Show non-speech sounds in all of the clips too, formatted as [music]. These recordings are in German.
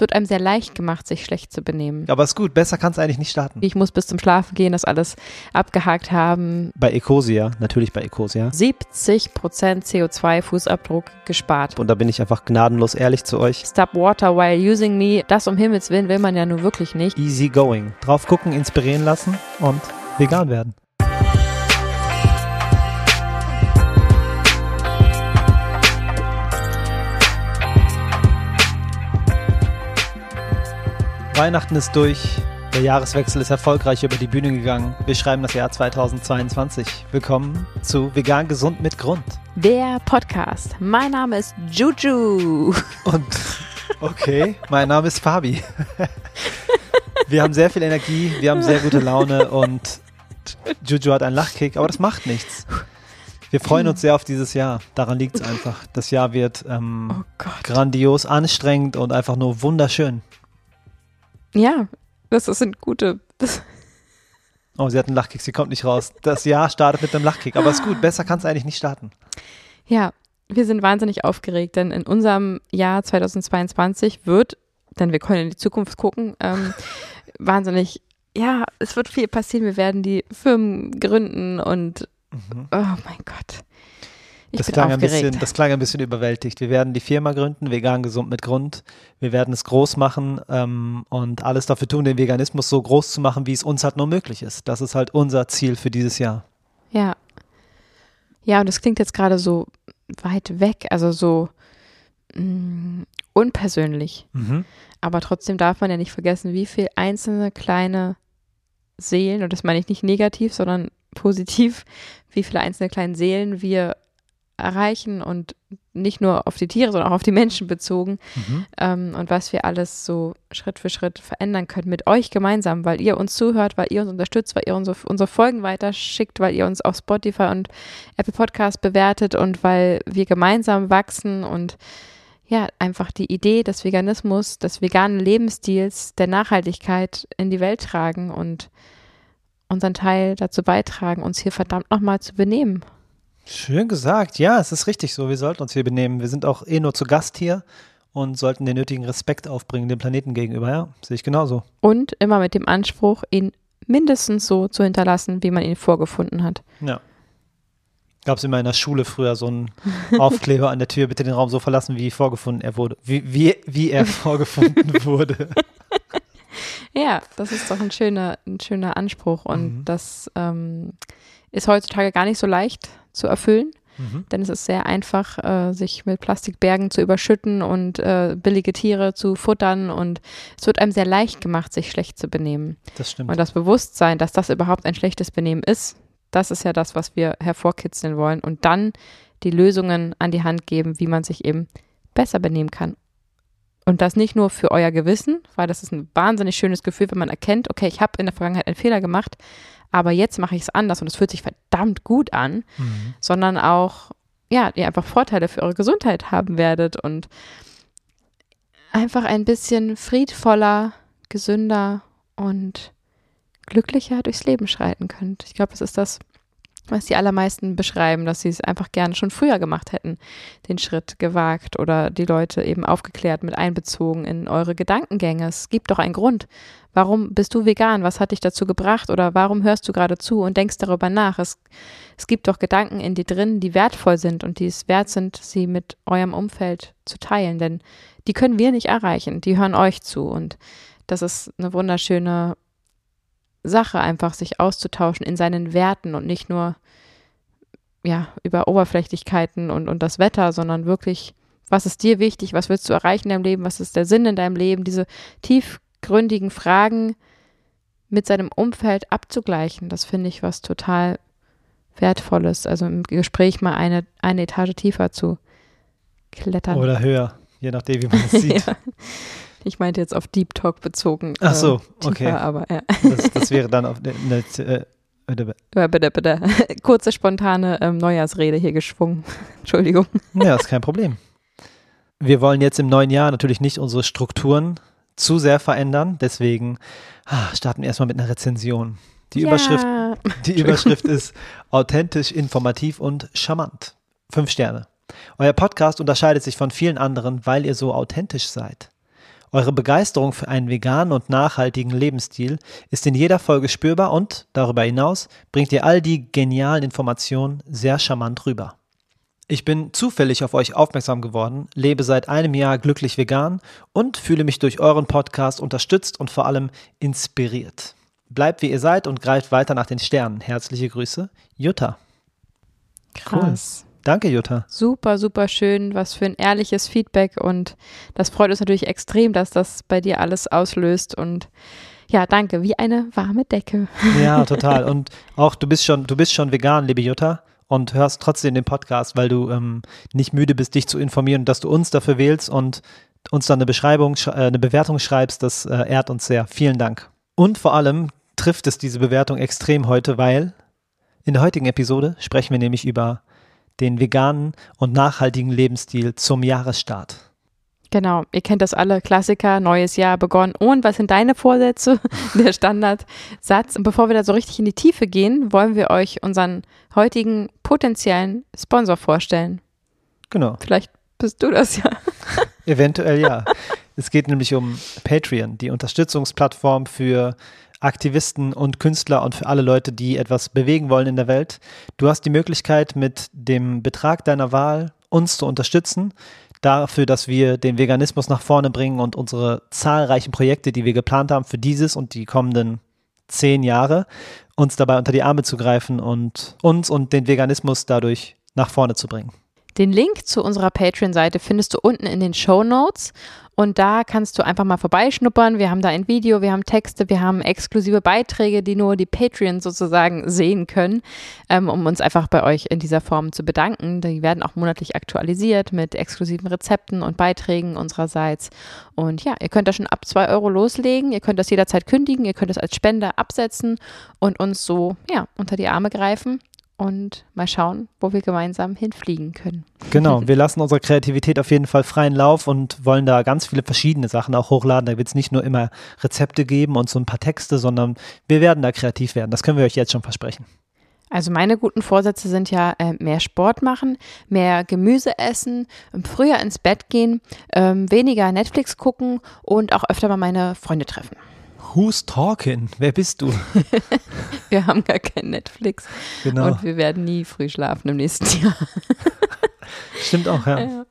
Es wird einem sehr leicht gemacht, sich schlecht zu benehmen. Aber ist gut, besser kann es eigentlich nicht starten. Ich muss bis zum Schlafen gehen, das alles abgehakt haben. Bei Ecosia, natürlich bei Ecosia. 70% CO2-Fußabdruck gespart. Und da bin ich einfach gnadenlos ehrlich zu euch. Stop water while using me. Das um Himmels Willen will man ja nur wirklich nicht. Easy going. Drauf gucken, inspirieren lassen und vegan werden. Weihnachten ist durch. Der Jahreswechsel ist erfolgreich über die Bühne gegangen. Wir schreiben das Jahr 2022. Willkommen zu Vegan Gesund mit Grund. Der Podcast. Mein Name ist Juju. Und okay, mein Name ist Fabi. Wir haben sehr viel Energie, wir haben sehr gute Laune und Juju hat einen Lachkick, aber das macht nichts. Wir freuen uns sehr auf dieses Jahr. Daran liegt es einfach. Das Jahr wird ähm, Oh grandios, anstrengend und einfach nur wunderschön. Ja, das sind gute. Das, Oh, sie hat einen Lachkick, sie kommt nicht raus. Das Jahr startet mit einem Lachkick, aber ist gut, [gasps] besser kann es eigentlich nicht starten. ja, wir sind wahnsinnig aufgeregt, denn in unserem Jahr 2022 wird, denn wir können in die Zukunft gucken, ähm, [laughs] wahnsinnig, ja, es wird viel passieren. Wir werden die Firmen gründen und Mhm. oh mein Gott. Ich Das klang, ein bisschen, das klang ein bisschen überwältigt. Wir werden die Firma gründen, vegan gesund mit Grund. Wir werden es groß machen ähm, und alles dafür tun, den Veganismus so groß zu machen, wie es uns halt nur möglich ist. Das ist halt unser Ziel für dieses Jahr. Ja. Ja, und das klingt jetzt gerade so weit weg, also so mh, unpersönlich. Mhm. Aber trotzdem darf man ja nicht vergessen, wie viel einzelne kleine Seelen, und das meine ich nicht negativ, sondern positiv, wie viele einzelne kleine Seelen wir erreichen und nicht nur auf die Tiere, sondern auch auf die Menschen bezogen Mhm. ähm, und was wir alles so Schritt für Schritt verändern können mit euch gemeinsam, weil ihr uns zuhört, weil ihr uns unterstützt, weil ihr unsere, unsere Folgen weiterschickt, weil ihr uns auf Spotify und Apple Podcast bewertet und weil wir gemeinsam wachsen und ja, einfach die Idee des Veganismus, des veganen Lebensstils, der Nachhaltigkeit in die Welt tragen und unseren Teil dazu beitragen, uns hier verdammt nochmal zu benehmen. Schön gesagt. Ja, es ist richtig so. Wir sollten uns hier benehmen. Wir sind auch eh nur zu Gast hier und sollten den nötigen Respekt aufbringen dem Planeten gegenüber. Ja, sehe ich genauso. Und immer mit dem Anspruch, ihn mindestens so zu hinterlassen, wie man ihn vorgefunden hat. Ja. Gab es immer in der Schule früher so einen [laughs] Aufkleber an der Tür, bitte den Raum so verlassen, wie vorgefunden er wurde. Wie, wie, wie er [laughs] vorgefunden wurde. Ja, das ist doch ein schöner, ein schöner Anspruch und Mhm. das ähm, ist heutzutage gar nicht so leicht zu erfüllen, Mhm. denn es ist sehr einfach, äh, sich mit Plastikbergen zu überschütten und äh, billige Tiere zu futtern und es wird einem sehr leicht gemacht, sich schlecht zu benehmen. Das stimmt. Und das Bewusstsein, dass das überhaupt ein schlechtes Benehmen ist, das ist ja das, was wir hervorkitzeln wollen und dann die Lösungen an die Hand geben, wie man sich eben besser benehmen kann. Und das nicht nur für euer Gewissen, weil das ist ein wahnsinnig schönes Gefühl, wenn man erkennt, okay, ich habe in der Vergangenheit einen Fehler gemacht, aber jetzt mache ich es anders und es fühlt sich verdammt gut an, Mhm. sondern auch, ja, ihr einfach Vorteile für eure Gesundheit haben werdet und einfach ein bisschen friedvoller, gesünder und glücklicher durchs Leben schreiten könnt. Ich glaube, das ist das, was die allermeisten beschreiben, dass sie es einfach gerne schon früher gemacht hätten, den Schritt gewagt oder die Leute eben aufgeklärt mit einbezogen in eure Gedankengänge. Es gibt doch einen Grund. Warum bist du vegan? Was hat dich dazu gebracht? Oder warum hörst du gerade zu und denkst darüber nach? Es, es gibt doch Gedanken in dir drin, die wertvoll sind und die es wert sind, sie mit eurem Umfeld zu teilen. Denn die können wir nicht erreichen. Die hören euch zu. Und das ist eine wunderschöne Sache, einfach sich auszutauschen in seinen Werten und nicht nur ja, über Oberflächlichkeiten und, und das Wetter, sondern wirklich, was ist dir wichtig, was willst du erreichen in deinem Leben, was ist der Sinn in deinem Leben, diese tiefgründigen Fragen mit seinem Umfeld abzugleichen, das finde ich was total Wertvolles. Also im Gespräch mal eine, eine Etage tiefer zu klettern. Oder höher, je nachdem, wie man [laughs] es sieht. ja. Ich meinte jetzt auf Deep Talk bezogen. Ach so, tiefer, okay. Aber ja. Das, das wäre dann auf eine, eine, äh, Ja, bitte, bitte. [laughs] Kurze, spontane ähm, Neujahrsrede hier geschwungen. [laughs] Entschuldigung. Ja, ist kein Problem. Wir wollen jetzt im neuen Jahr natürlich nicht unsere Strukturen zu sehr verändern, deswegen ah, starten wir erstmal mit einer Rezension. Die, Überschrift, Ja. die Überschrift ist authentisch, informativ und charmant. Fünf Sterne. Euer Podcast unterscheidet sich von vielen anderen, weil ihr so authentisch seid. Eure Begeisterung für einen veganen und nachhaltigen Lebensstil ist in jeder Folge spürbar und, darüber hinaus, bringt ihr all die genialen Informationen sehr charmant rüber. Ich bin zufällig auf euch aufmerksam geworden, lebe seit einem Jahr glücklich vegan und fühle mich durch euren Podcast unterstützt und vor allem inspiriert. Bleibt wie ihr seid und greift weiter nach den Sternen. Herzliche Grüße, Jutta. Krass. Danke, Jutta. Super, super schön. Was für ein ehrliches Feedback. Und das freut uns natürlich extrem, dass das bei dir alles auslöst. Und ja, danke. Wie eine warme Decke. Ja, [laughs] total. Und auch du bist schon, du bist schon vegan, liebe Jutta. Und hörst trotzdem den Podcast, weil du ähm, nicht müde bist, dich zu informieren, dass du uns dafür wählst und uns dann eine Beschreibung, äh, eine Bewertung schreibst. Das äh, ehrt uns sehr. Vielen Dank. Und vor allem trifft es diese Bewertung extrem heute, weil in der heutigen Episode sprechen wir nämlich über den veganen und nachhaltigen Lebensstil zum Jahresstart. Genau, ihr kennt das alle, Klassiker, neues Jahr begonnen. Und was sind deine Vorsätze? [laughs] Der Standardsatz. Und bevor wir da so richtig in die Tiefe gehen, wollen wir euch unseren heutigen potenziellen Sponsor vorstellen. Genau. Vielleicht bist du das ja. Eventuell ja. [laughs] es geht nämlich um Patreon, die Unterstützungsplattform für Aktivisten und Künstler und für alle Leute, die etwas bewegen wollen in der Welt. Du hast die Möglichkeit, mit dem Betrag deiner Wahl uns zu unterstützen, dafür, dass wir den Veganismus nach vorne bringen und unsere zahlreichen Projekte, die wir geplant haben für dieses und die kommenden zehn Jahre, uns dabei unter die Arme zu greifen und uns und den Veganismus dadurch nach vorne zu bringen. Den Link zu unserer Patreon-Seite findest du unten in den Show Notes und da kannst du einfach mal vorbeischnuppern. Wir haben da ein Video, wir haben Texte, wir haben exklusive Beiträge, die nur die Patreons sozusagen sehen können, ähm, um uns einfach bei euch in dieser Form zu bedanken. Die werden auch monatlich aktualisiert mit exklusiven Rezepten und Beiträgen unsererseits. Und ja, ihr könnt da schon ab 2 Euro loslegen. Ihr könnt das jederzeit kündigen. Ihr könnt das als Spender absetzen und uns so ja, unter die Arme greifen und mal schauen, wo wir gemeinsam hinfliegen können. Genau, [laughs] wir lassen unserer Kreativität auf jeden Fall freien Lauf und wollen da ganz viele verschiedene Sachen auch hochladen. Da wird es nicht nur immer Rezepte geben und so ein paar Texte, sondern wir werden da kreativ werden. Das können wir euch jetzt schon versprechen. Also meine guten Vorsätze sind ja äh, mehr Sport machen, mehr Gemüse essen, früher ins Bett gehen, äh, weniger Netflix gucken und auch öfter mal meine Freunde treffen. Who's talking? Wer bist du? [laughs] wir haben gar kein Netflix. Genau. Und wir werden nie früh schlafen im nächsten Jahr. [laughs] Stimmt auch, ja. ja.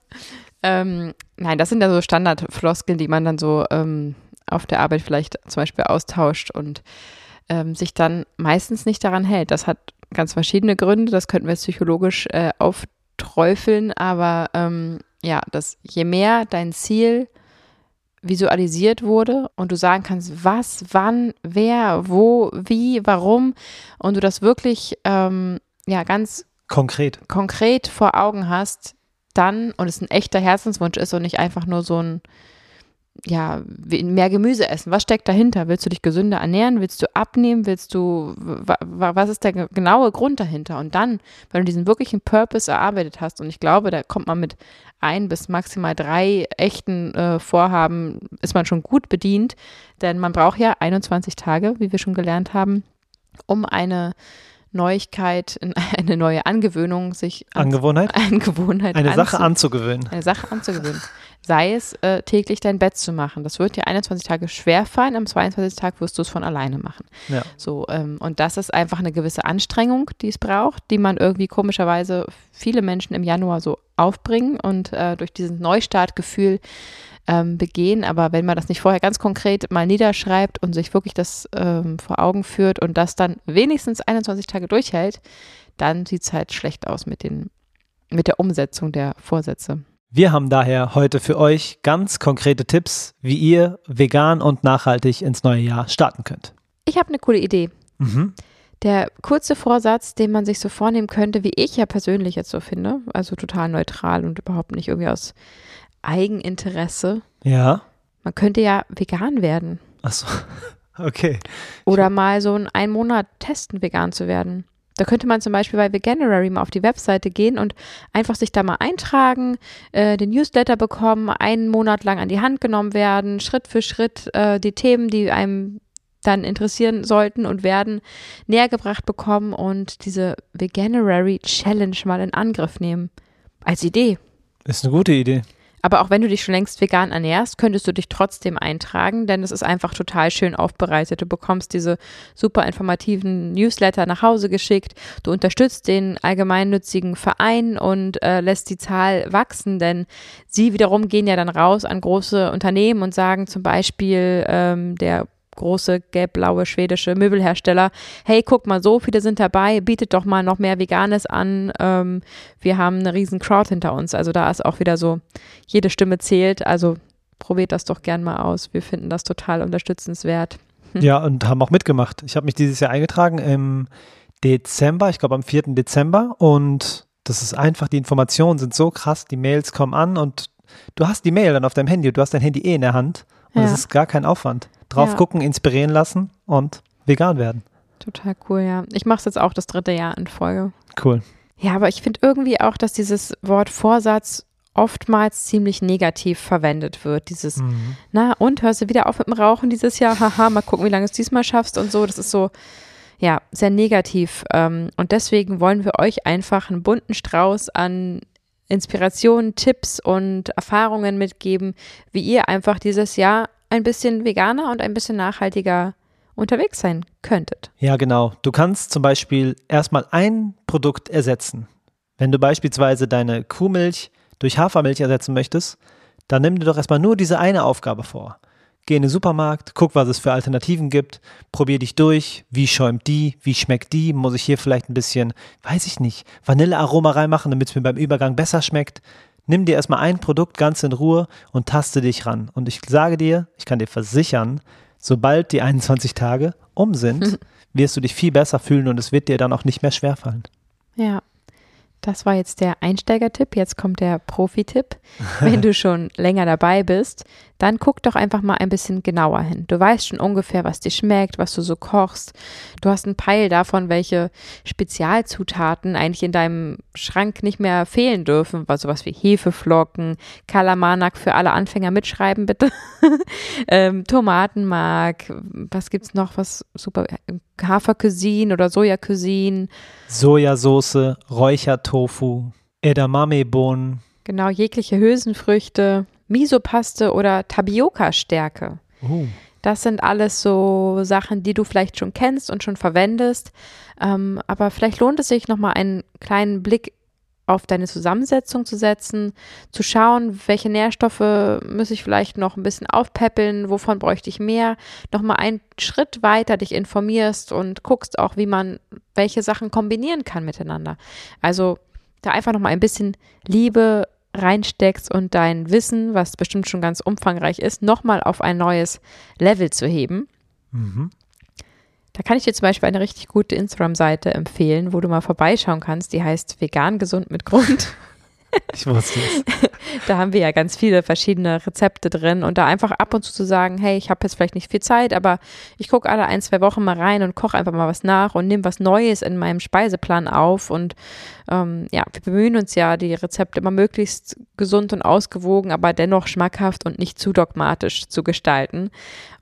Ähm, nein, das sind ja so Standardfloskeln, die man dann so ähm, auf der Arbeit vielleicht zum Beispiel austauscht und ähm, sich dann meistens nicht daran hält. Das hat ganz verschiedene Gründe, das könnten wir psychologisch äh, aufträufeln, aber ähm, ja, dass je mehr dein Ziel visualisiert wurde und du sagen kannst, was, wann, wer, wo, wie, warum und du das wirklich ähm, ja ganz konkret. konkret vor Augen hast, dann und es ein echter Herzenswunsch ist und nicht einfach nur so ein ja, mehr Gemüse essen. Was steckt dahinter? Willst du dich gesünder ernähren? Willst du abnehmen? Willst du, was ist der genaue Grund dahinter? Und dann, wenn du diesen wirklichen Purpose erarbeitet hast, und ich glaube, da kommt man mit ein bis maximal drei echten äh, Vorhaben, ist man schon gut bedient, denn man braucht ja 21 Tage, wie wir schon gelernt haben, um eine Neuigkeit, [laughs] eine neue Angewöhnung, sich Angewohnheit, [laughs] Angewohnheit eine Sache anzugewöhnen. Eine Sache anzugewöhnen. Sei es äh, täglich dein Bett zu machen. Das wird dir 21 Tage schwer fallen, am 22. Tag wirst du es von alleine machen. Ja. So, ähm, und das ist einfach eine gewisse Anstrengung, die es braucht, die man irgendwie komischerweise viele Menschen im Januar so aufbringen und äh, durch dieses Neustartgefühl ähm, begehen. Aber wenn man das nicht vorher ganz konkret mal niederschreibt und sich wirklich das ähm, vor Augen führt und das dann wenigstens 21 Tage durchhält, dann sieht es halt schlecht aus mit, den, mit der Umsetzung der Vorsätze. Wir haben daher heute für euch ganz konkrete Tipps, wie ihr vegan und nachhaltig ins neue Jahr starten könnt. Ich habe eine coole Idee. Mhm. Der kurze Vorsatz, den man sich so vornehmen könnte, wie ich ja persönlich jetzt so finde, also total neutral und überhaupt nicht irgendwie aus Eigeninteresse. Ja. Man könnte ja vegan werden. Achso, [laughs] okay. Oder mal so in einem Monat testen, vegan zu werden. Da könnte man zum Beispiel bei Veganuary mal auf die Webseite gehen und einfach sich da mal eintragen, äh, den Newsletter bekommen, einen Monat lang an die Hand genommen werden, Schritt für Schritt äh, die Themen, die einem dann interessieren sollten und werden, näher gebracht bekommen und diese Veganuary Challenge mal in Angriff nehmen. Als Idee. Ist eine gute Idee. Aber auch wenn du dich schon längst vegan ernährst, könntest du dich trotzdem eintragen, denn es ist einfach total schön aufbereitet. Du bekommst diese super informativen Newsletter nach Hause geschickt. Du unterstützt den allgemeinnützigen Verein und äh, lässt die Zahl wachsen, denn sie wiederum gehen ja dann raus an große Unternehmen und sagen zum Beispiel ähm, der große gelb-blaue schwedische Möbelhersteller, hey, guck mal, so viele sind dabei, bietet doch mal noch mehr Veganes an. Ähm, wir haben eine riesen Crowd hinter uns. Also da ist auch wieder so, jede Stimme zählt. Also probiert das doch gern mal aus. Wir finden das total unterstützenswert. Hm. Ja, und haben auch mitgemacht. Ich habe mich dieses Jahr eingetragen im Dezember, ich glaube am 4. Dezember und das ist einfach, die Informationen sind so krass, die Mails kommen an und du hast die Mail dann auf deinem Handy, du hast dein Handy eh in der Hand und es ist gar kein Aufwand drauf ja. gucken, inspirieren lassen und vegan werden. Total cool, ja. Ich mache es jetzt auch das dritte Jahr in Folge. Cool. Ja, aber ich finde irgendwie auch, dass dieses Wort Vorsatz oftmals ziemlich negativ verwendet wird. Dieses, mhm. na und, hörst du wieder auf mit dem Rauchen dieses Jahr? [laughs] Haha, mal gucken, wie lange du es diesmal schaffst und so. Das ist so, ja, sehr negativ. Ähm, und deswegen wollen wir euch einfach einen bunten Strauß an Inspirationen, Tipps und Erfahrungen mitgeben, wie ihr einfach dieses Jahr ein bisschen veganer und ein bisschen nachhaltiger unterwegs sein könntet. Ja, genau. Du kannst zum Beispiel erstmal ein Produkt ersetzen. Wenn du beispielsweise deine Kuhmilch durch Hafermilch ersetzen möchtest, dann nimm dir doch erstmal nur diese eine Aufgabe vor. Geh in den Supermarkt, guck, was es für Alternativen gibt, probier dich durch, wie schäumt die, wie schmeckt die, muss ich hier vielleicht ein bisschen, weiß ich nicht, Vanillearoma reinmachen, damit es mir beim Übergang besser schmeckt. Nimm dir erstmal ein Produkt ganz in Ruhe und taste dich ran. Und ich sage dir, ich kann dir versichern, sobald die [laughs] 21 Tage um sind, [laughs] wirst du dich viel besser fühlen und es wird dir dann auch nicht mehr schwerfallen. Ja, das war jetzt der Einsteigertipp. Jetzt kommt der Profi-Tipp. Wenn du [laughs] schon länger dabei bist, dann guck doch einfach mal ein bisschen genauer hin. Du weißt schon ungefähr, was dir schmeckt, was du so kochst. Du hast einen Peil davon, welche Spezialzutaten eigentlich in deinem Schrank nicht mehr fehlen dürfen. Also was wie Hefeflocken, Kalamanak für alle Anfänger mitschreiben, bitte. [laughs] ähm, Tomatenmark, was gibt's noch? Was super, Hafercuisine oder Sojacuisine. Sojasauce, Räuchertofu, Edamame-Bohnen. Genau, jegliche Hülsenfrüchte. Misopaste oder Tapioca-Stärke. Oh. Das sind alles so Sachen, die du vielleicht schon kennst und schon verwendest. Ähm, aber vielleicht lohnt es sich nochmal einen kleinen Blick auf deine Zusammensetzung zu setzen, zu schauen, welche Nährstoffe muss ich vielleicht noch ein bisschen aufpäppeln, wovon bräuchte ich mehr, nochmal einen Schritt weiter dich informierst und guckst auch, wie man welche Sachen kombinieren kann miteinander. Also da einfach nochmal ein bisschen Liebe reinsteckst und dein Wissen, was bestimmt schon ganz umfangreich ist, nochmal auf ein neues Level zu heben. Mhm. Da kann ich dir zum Beispiel eine richtig gute Instagram-Seite empfehlen, wo du mal vorbeischauen kannst. Die heißt Vegan gesund mit Grund. Ich wusste es. [laughs] da haben wir ja ganz viele verschiedene Rezepte drin und da einfach ab und zu zu sagen, hey, ich habe jetzt vielleicht nicht viel Zeit, aber ich gucke alle ein, zwei Wochen mal rein und koche einfach mal was nach und nehme was Neues in meinem Speiseplan auf und ähm, ja, wir bemühen uns ja, die Rezepte immer möglichst gesund und ausgewogen, aber dennoch schmackhaft und nicht zu dogmatisch zu gestalten.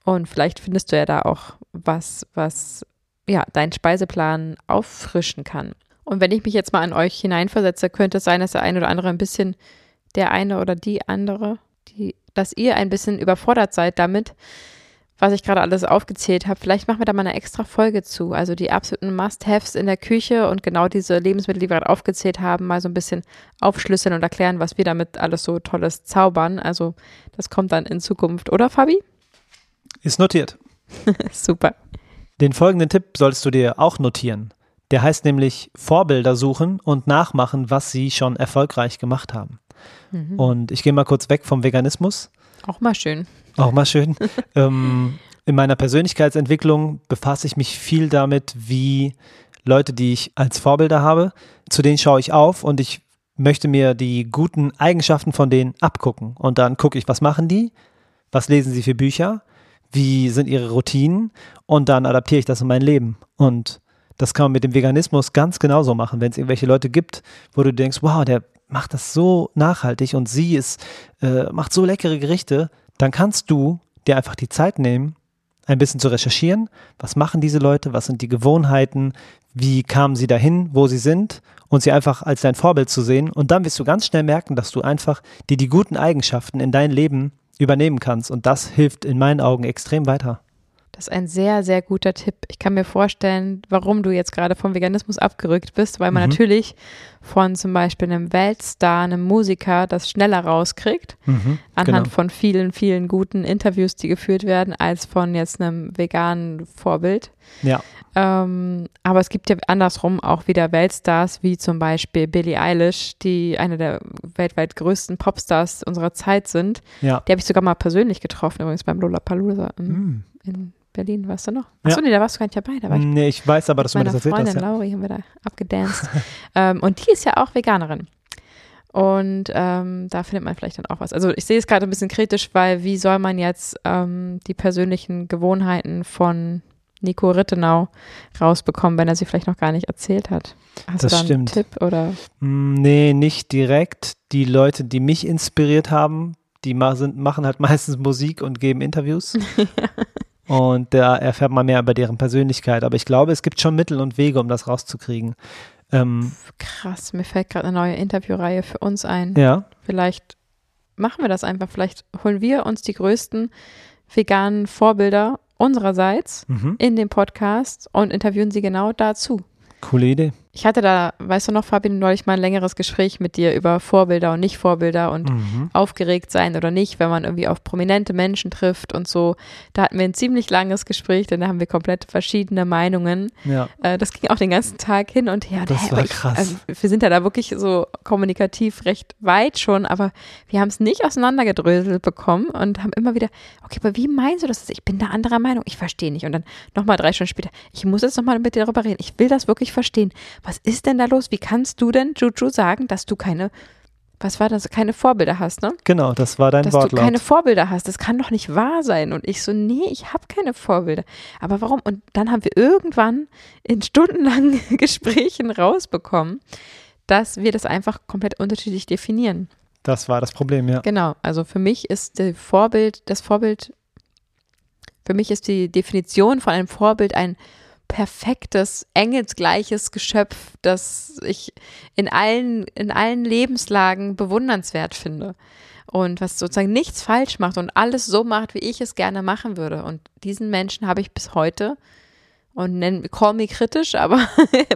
Und vielleicht findest du ja da auch was, was ja, deinen Speiseplan auffrischen kann. Und wenn ich mich jetzt mal an euch hineinversetze, könnte es sein, dass der eine oder andere ein bisschen, der eine oder die andere, die, dass ihr ein bisschen überfordert seid damit, was ich gerade alles aufgezählt habe. Vielleicht machen wir da mal eine extra Folge zu. Also die absoluten Must-Haves in der Küche und genau diese Lebensmittel, die wir gerade aufgezählt haben, mal so ein bisschen aufschlüsseln und erklären, was wir damit alles so Tolles zaubern. Also das kommt dann in Zukunft, oder Fabi? Ist notiert. [laughs] Super. Den folgenden Tipp solltest du dir auch notieren. Der heißt nämlich Vorbilder suchen und nachmachen, was sie schon erfolgreich gemacht haben. Mhm. Und ich gehe mal kurz weg vom Veganismus. Auch mal schön. Auch mal schön. [laughs] ähm, in meiner Persönlichkeitsentwicklung befasse ich mich viel damit, wie Leute, die ich als Vorbilder habe, zu denen schaue ich auf und ich möchte mir die guten Eigenschaften von denen abgucken. Und dann gucke ich, was machen die? Was lesen sie für Bücher? Wie sind ihre Routinen? Und dann adaptiere ich das in mein Leben. Und das kann man mit dem Veganismus ganz genauso machen. Wenn es irgendwelche Leute gibt, wo du denkst, wow, der macht das so nachhaltig und sie ist, äh, macht so leckere Gerichte, dann kannst du dir einfach die Zeit nehmen, ein bisschen zu recherchieren. Was machen diese Leute? Was sind die Gewohnheiten? Wie kamen sie dahin, wo sie sind? Und sie einfach als dein Vorbild zu sehen. Und dann wirst du ganz schnell merken, dass du einfach dir die guten Eigenschaften in dein Leben übernehmen kannst. Und das hilft in meinen Augen extrem weiter. Das ist ein sehr, sehr guter Tipp. Ich kann mir vorstellen, warum du jetzt gerade vom Veganismus abgerückt bist, weil man mhm. natürlich von zum Beispiel einem Weltstar, einem Musiker das schneller rauskriegt, mhm, anhand genau. von vielen, vielen guten Interviews, die geführt werden, als von jetzt einem veganen Vorbild. Ja. Ähm, aber es gibt ja andersrum auch wieder Weltstars, wie zum Beispiel Billie Eilish, die eine der weltweit größten Popstars unserer Zeit sind. Ja. Die habe ich sogar mal persönlich getroffen, übrigens beim Lollapalooza in, mm. in Berlin, warst du noch? Achso, ja. nee, da warst du gar nicht dabei. Da war ich nee, ich weiß aber, dass du mir das erzählt Freundin hast. Ja. Lauri haben wir da abgedanced. [laughs] ähm, und die ist ja auch Veganerin. Und ähm, da findet man vielleicht dann auch was. Also ich sehe es gerade ein bisschen kritisch, weil wie soll man jetzt ähm, die persönlichen Gewohnheiten von Nico Rittenau rausbekommen, wenn er sie vielleicht noch gar nicht erzählt hat? Hast das du da einen stimmt. Tipp oder? Mm, nee, nicht direkt. Die Leute, die mich inspiriert haben, die machen halt [laughs] meistens Musik und geben Interviews. [laughs] Und da erfährt man mehr über deren Persönlichkeit. Aber ich glaube, es gibt schon Mittel und Wege, um das rauszukriegen. Ähm, Krass, mir fällt gerade eine neue Interviewreihe für uns ein. Ja. Vielleicht machen wir das einfach. Vielleicht holen wir uns die größten veganen Vorbilder unsererseits mhm. in den Podcast und interviewen sie genau dazu. Coole Idee. Ich hatte da, weißt du noch, Fabian, neulich mal ein längeres Gespräch mit dir über Vorbilder und Nicht-Vorbilder und mhm. aufgeregt sein oder nicht, wenn man irgendwie auf prominente Menschen trifft und so. Da hatten wir ein ziemlich langes Gespräch, denn da haben wir komplett verschiedene Meinungen. Ja. Äh, das ging auch den ganzen Tag hin und her. Das war krass. also wir sind ja da wirklich so kommunikativ recht weit schon, aber wir haben es nicht auseinandergedröselt bekommen und haben immer wieder, okay, aber wie meinst du das? Ich bin da anderer Meinung, ich verstehe nicht. Und dann nochmal drei Stunden später, ich muss jetzt nochmal mit dir darüber reden. Ich will das wirklich verstehen was ist denn da los? Wie kannst du denn, Juju, sagen, dass du keine, was war das, keine Vorbilder hast, ne? Genau, das war dein dass Wortlaut. Dass du keine Vorbilder hast, das kann doch nicht wahr sein. Und ich so, nee, ich habe keine Vorbilder. Aber warum? Und dann haben wir irgendwann in stundenlangen [laughs] Gesprächen rausbekommen, dass wir das einfach komplett unterschiedlich definieren. Das war das Problem, ja. Genau, also für mich ist der Vorbild, das Vorbild, für mich ist die Definition von einem Vorbild ein perfektes, engelsgleiches Geschöpf, das ich in allen, in allen Lebenslagen bewundernswert finde. Und was sozusagen nichts falsch macht und alles so macht, wie ich es gerne machen würde. Und diesen Menschen habe ich bis heute und nenn, call me kritisch, [laughs] aber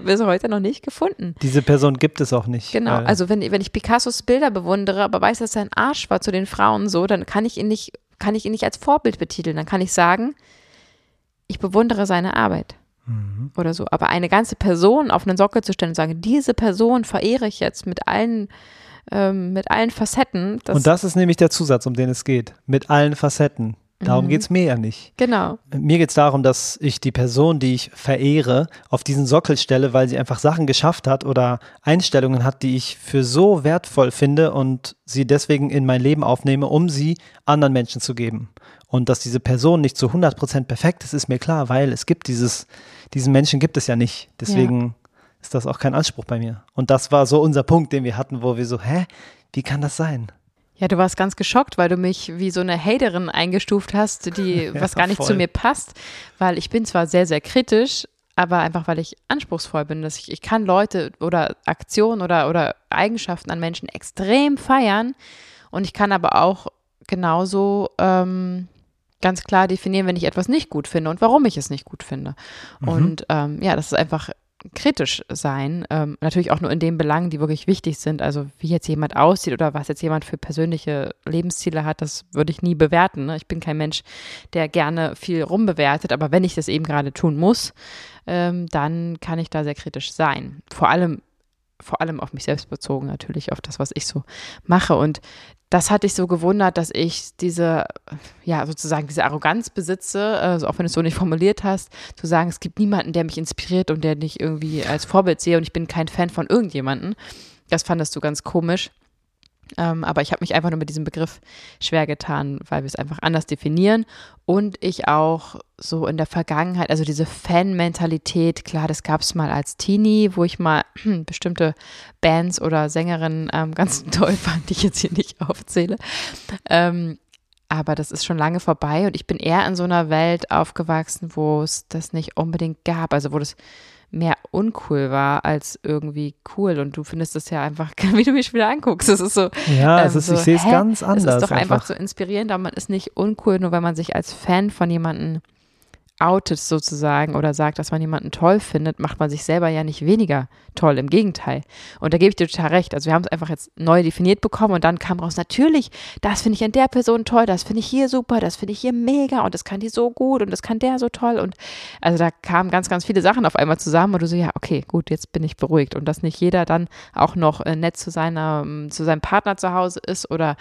bis heute noch nicht gefunden. Diese Person gibt es auch nicht. Genau, also wenn, wenn ich Picassos Bilder bewundere, aber weiß, dass er ein Arsch war zu den Frauen so, dann kann ich ihn nicht, kann ich ihn nicht als Vorbild betiteln. Dann kann ich sagen, ich bewundere seine Arbeit mhm. oder so. Aber eine ganze Person auf einen Sockel zu stellen und sagen, diese Person verehre ich jetzt mit allen, ähm, mit allen Facetten. Das und das ist nämlich der Zusatz, um den es geht. Mit allen Facetten. Darum mhm. geht es mir ja nicht. Genau. Mir geht es darum, dass ich die Person, die ich verehre, auf diesen Sockel stelle, weil sie einfach Sachen geschafft hat oder Einstellungen hat, die ich für so wertvoll finde und sie deswegen in mein Leben aufnehme, um sie anderen Menschen zu geben. Und dass diese Person nicht zu 100% perfekt ist, ist mir klar, weil es gibt dieses, diesen Menschen gibt es ja nicht. Deswegen ja. ist das auch kein Anspruch bei mir. Und das war so unser Punkt, den wir hatten, wo wir so, hä, wie kann das sein? Ja, du warst ganz geschockt, weil du mich wie so eine Haterin eingestuft hast, die [laughs] ja, was gar nicht voll. zu mir passt, weil ich bin zwar sehr, sehr kritisch, aber einfach weil ich anspruchsvoll bin, dass ich, ich kann Leute oder Aktionen oder, oder Eigenschaften an Menschen extrem feiern und ich kann aber auch genauso ähm, ganz klar definieren, wenn ich etwas nicht gut finde und warum ich es nicht gut finde. Mhm. Und ähm, ja, das ist einfach kritisch sein, ähm, natürlich auch nur in den Belangen, die wirklich wichtig sind. Also wie jetzt jemand aussieht oder was jetzt jemand für persönliche Lebensziele hat, das würde ich nie bewerten. Ne? Ich bin kein Mensch, der gerne viel rumbewertet, aber wenn ich das eben gerade tun muss, ähm, dann kann ich da sehr kritisch sein. Vor allem vor allem auf mich selbst bezogen natürlich, auf das, was ich so mache. Und das hat dich so gewundert, dass ich diese, ja, sozusagen diese Arroganz besitze, also auch wenn du es so nicht formuliert hast, zu sagen, es gibt niemanden, der mich inspiriert und der mich irgendwie als Vorbild sehe und ich bin kein Fan von irgendjemanden. Das fandest du ganz komisch. Ähm, aber ich habe mich einfach nur mit diesem Begriff schwer getan, weil wir es einfach anders definieren. Und ich auch so in der Vergangenheit, also diese Fan-Mentalität, klar, das gab es mal als Teenie, wo ich mal [clears throat] bestimmte Bands oder Sängerinnen ähm, [laughs] ganz toll fand, die ich jetzt hier nicht aufzähle. Ähm, aber das ist schon lange vorbei und ich bin eher in so einer Welt aufgewachsen, wo es das nicht unbedingt gab, also wo das mehr uncool war als irgendwie cool. Und du findest das ja einfach, [laughs] wie du mich wieder anguckst. Es ist so. Ja, ähm, es ist, so, ich sehe es ganz anders. Es ist doch einfach, so inspirierend, aber man ist nicht uncool, nur weil man sich als Fan von jemandem outet sozusagen oder sagt, dass man jemanden toll findet, macht man sich selber ja nicht weniger toll. Im Gegenteil. Und da gebe ich dir total recht. Also wir haben es einfach jetzt neu definiert bekommen und dann kam raus, natürlich, das finde ich an der Person toll, das finde ich hier super, das finde ich hier mega und das kann die so gut und das kann der so toll. Und also da kamen ganz, ganz viele Sachen auf einmal zusammen und du so, ja, okay, gut, jetzt bin ich beruhigt. Und dass nicht jeder dann auch noch äh, nett zu seiner, zu seinem Partner zu Hause ist oder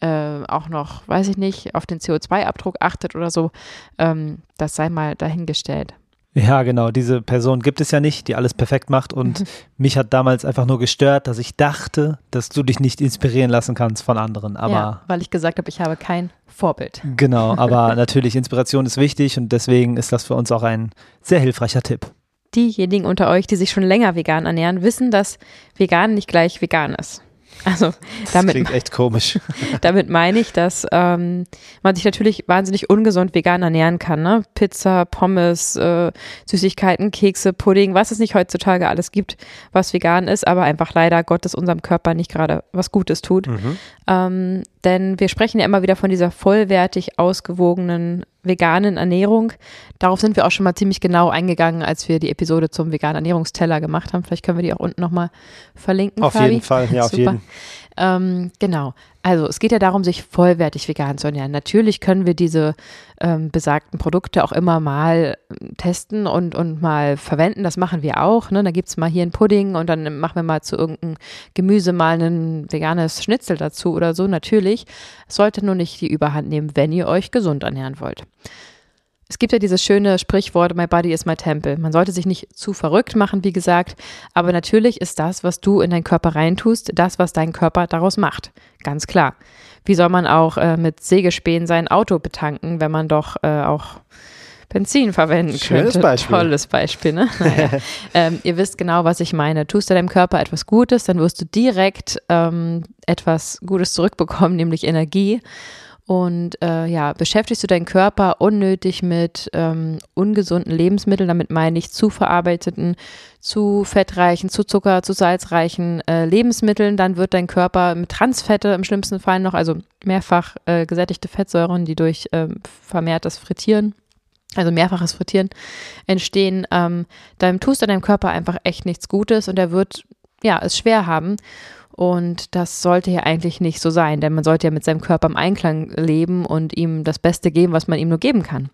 äh, auch noch, weiß ich nicht, auf den CO2-Abdruck achtet oder so, ähm, das sei mal dahingestellt. Ja, genau. Diese Person gibt es ja nicht, die alles perfekt macht. Und [laughs] mich hat damals einfach nur gestört, dass ich dachte, dass du dich nicht inspirieren lassen kannst von anderen. Aber ja, weil ich gesagt habe, ich habe kein Vorbild. Genau, [laughs] aber natürlich, Inspiration ist wichtig und deswegen ist das für uns auch ein sehr hilfreicher Tipp. Diejenigen unter euch, die sich schon länger vegan ernähren, wissen, dass vegan nicht gleich vegan ist. Also Das damit, klingt echt komisch. [laughs] damit meine ich, dass ähm, man sich natürlich wahnsinnig ungesund vegan ernähren kann. Ne? Pizza, Pommes, äh, Süßigkeiten, Kekse, Pudding, was es nicht heutzutage alles gibt, was vegan ist, aber einfach leider Gottes unserem Körper nicht gerade was Gutes tut. Mhm. Ähm, denn wir sprechen ja immer wieder von dieser vollwertig ausgewogenen veganen Ernährung. Darauf sind wir auch schon mal ziemlich genau eingegangen, als wir die Episode zum veganen Ernährungsteller gemacht haben. Vielleicht können wir die auch unten nochmal verlinken. Auf Fabi. jeden Fall, ja, auf Super. jeden. Ähm, genau. Also es geht ja darum, sich vollwertig vegan zu ernähren. Natürlich können wir diese ähm, besagten Produkte auch immer mal ähm, testen und, und mal verwenden. Das machen wir auch. Ne? Da gibt es mal hier einen Pudding und dann machen wir mal zu irgendeinem Gemüse mal ein veganes Schnitzel dazu oder so. Natürlich. Es sollte nur nicht die Überhand nehmen, wenn ihr euch gesund ernähren wollt. Es gibt ja dieses schöne Sprichwort, my body is my temple. Man sollte sich nicht zu verrückt machen, wie gesagt, aber natürlich ist das, was du in deinen Körper reintust, das, was dein Körper daraus macht. Ganz klar. Wie soll man auch äh, mit Sägespänen sein Auto betanken, wenn man doch äh, auch Benzin verwenden Schönes könnte? Beispiel. Tolles Beispiel, ne? [laughs] Naja. ähm, ihr wisst genau, was ich meine. Tust du deinem Körper etwas Gutes, dann wirst du direkt ähm, etwas Gutes zurückbekommen, nämlich Energie. Und äh, ja, beschäftigst du deinen Körper unnötig mit ähm, ungesunden Lebensmitteln, damit meine ich zu verarbeiteten, zu fettreichen, zu Zucker, zu salzreichen äh, Lebensmitteln, dann wird dein Körper mit Transfette im schlimmsten Fall noch, also mehrfach äh, gesättigte Fettsäuren, die durch ähm, vermehrtes Frittieren also mehrfaches Frittieren entstehen, ähm, dann tust du deinem Körper einfach echt nichts Gutes und er wird ja es schwer haben. Und das sollte ja eigentlich nicht so sein, denn man sollte ja mit seinem Körper im Einklang leben und ihm das Beste geben, was man ihm nur geben kann.